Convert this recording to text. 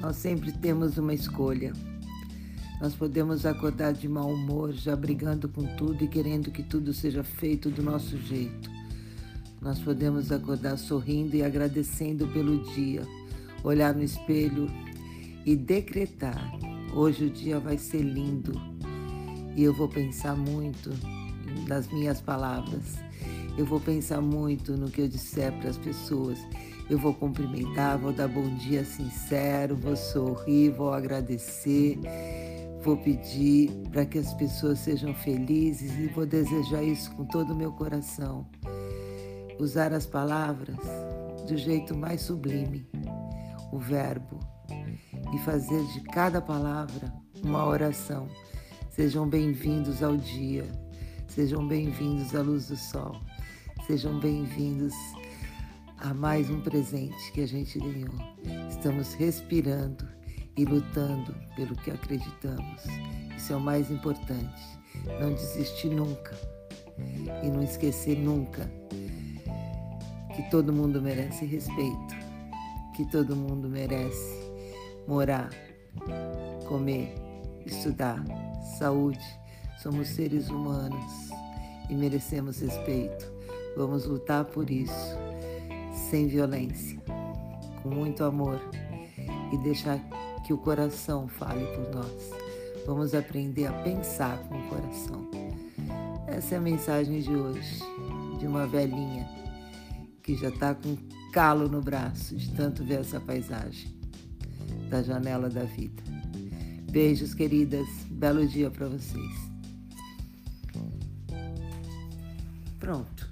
nós sempre temos uma escolha. Nós podemos acordar de mau humor, já brigando com tudo e querendo que tudo seja feito do nosso jeito. Nós podemos acordar sorrindo e agradecendo pelo dia, olhar no espelho e decretar: hoje o dia vai ser lindo. E eu vou pensar muito nas minhas palavras. Eu vou pensar muito no que eu disser para as pessoas. Eu vou cumprimentar, vou dar bom dia sincero, vou sorrir, vou agradecer, vou pedir para que as pessoas sejam felizes e vou desejar isso com todo o meu coração. Usar as palavras do jeito mais sublime, o verbo, e fazer de cada palavra uma oração. Sejam bem-vindos ao dia, sejam bem-vindos à luz do sol, sejam bem-vindos a mais um presente que a gente ganhou. Estamos respirando e lutando pelo que acreditamos. Isso é o mais importante. Não desistir nunca e não esquecer nunca que todo mundo merece respeito, que todo mundo merece morar, comer, estudar, saúde. Somos seres humanos e merecemos respeito. Vamos lutar por isso, sem violência, com muito amor e deixar que o coração fale por nós. Vamos aprender a pensar com o coração. Essa é a mensagem de hoje, de uma velhinha que já está com calo no braço de tanto ver essa paisagem da janela da vida. Beijos, queridas. Belo dia para vocês. Pronto.